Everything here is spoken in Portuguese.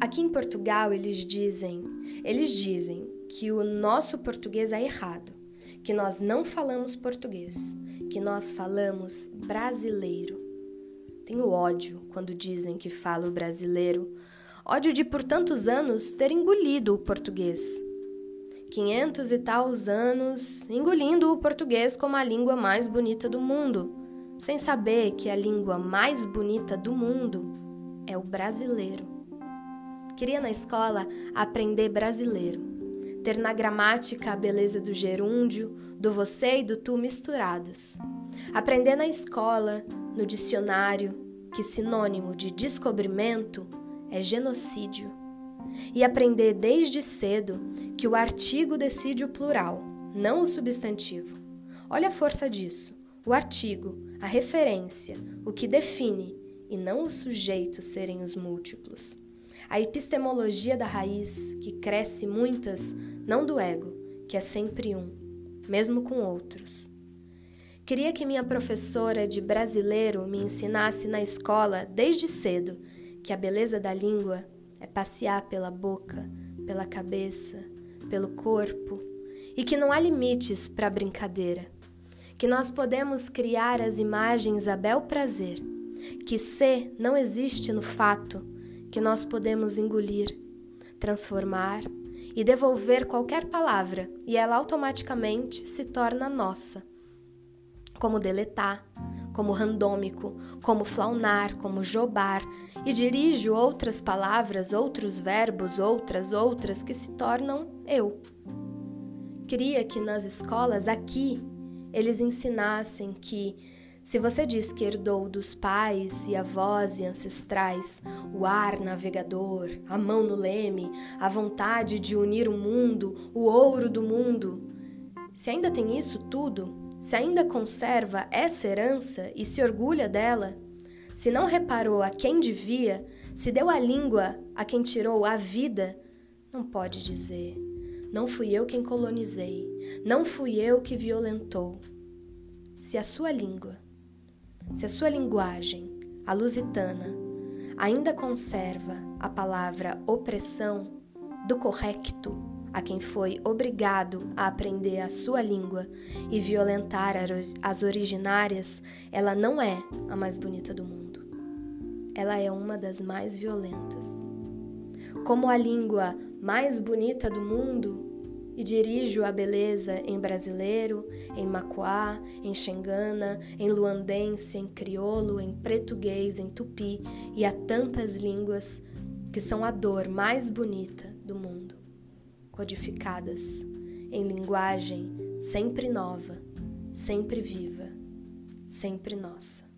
Aqui em Portugal eles dizem, eles dizem que o nosso português é errado, que nós não falamos português, que nós falamos brasileiro. Tenho ódio quando dizem que falo brasileiro, ódio de por tantos anos ter engolido o português. Quinhentos e tal anos engolindo o português como a língua mais bonita do mundo, sem saber que a língua mais bonita do mundo é o brasileiro. Queria na escola aprender brasileiro, ter na gramática a beleza do gerúndio, do você e do tu misturados. Aprender na escola, no dicionário, que sinônimo de descobrimento é genocídio. E aprender desde cedo que o artigo decide o plural, não o substantivo. Olha a força disso. O artigo, a referência, o que define, e não o sujeito serem os múltiplos. A epistemologia da raiz, que cresce muitas, não do ego, que é sempre um, mesmo com outros. Queria que minha professora de brasileiro me ensinasse na escola, desde cedo, que a beleza da língua é passear pela boca, pela cabeça, pelo corpo, e que não há limites para a brincadeira, que nós podemos criar as imagens a bel prazer, que ser não existe no fato, que nós podemos engolir, transformar e devolver qualquer palavra e ela automaticamente se torna nossa como deletar, como randômico, como flaunar, como jobar, e dirijo outras palavras, outros verbos, outras, outras que se tornam eu. Queria que nas escolas aqui eles ensinassem que se você diz que herdou dos pais e avós e ancestrais o ar navegador, a mão no leme, a vontade de unir o mundo, o ouro do mundo, se ainda tem isso tudo, se ainda conserva essa herança e se orgulha dela, se não reparou a quem devia, se deu a língua a quem tirou a vida, não pode dizer: não fui eu quem colonizei, não fui eu que violentou. Se a sua língua, se a sua linguagem, a lusitana, ainda conserva a palavra opressão do correcto, a quem foi obrigado a aprender a sua língua e violentar as originárias, ela não é a mais bonita do mundo. Ela é uma das mais violentas. Como a língua mais bonita do mundo, e dirijo a beleza em brasileiro, em macuá, em xengana, em luandense, em crioulo, em português, em tupi e a tantas línguas que são a dor mais bonita do mundo codificadas em linguagem sempre nova, sempre viva, sempre nossa.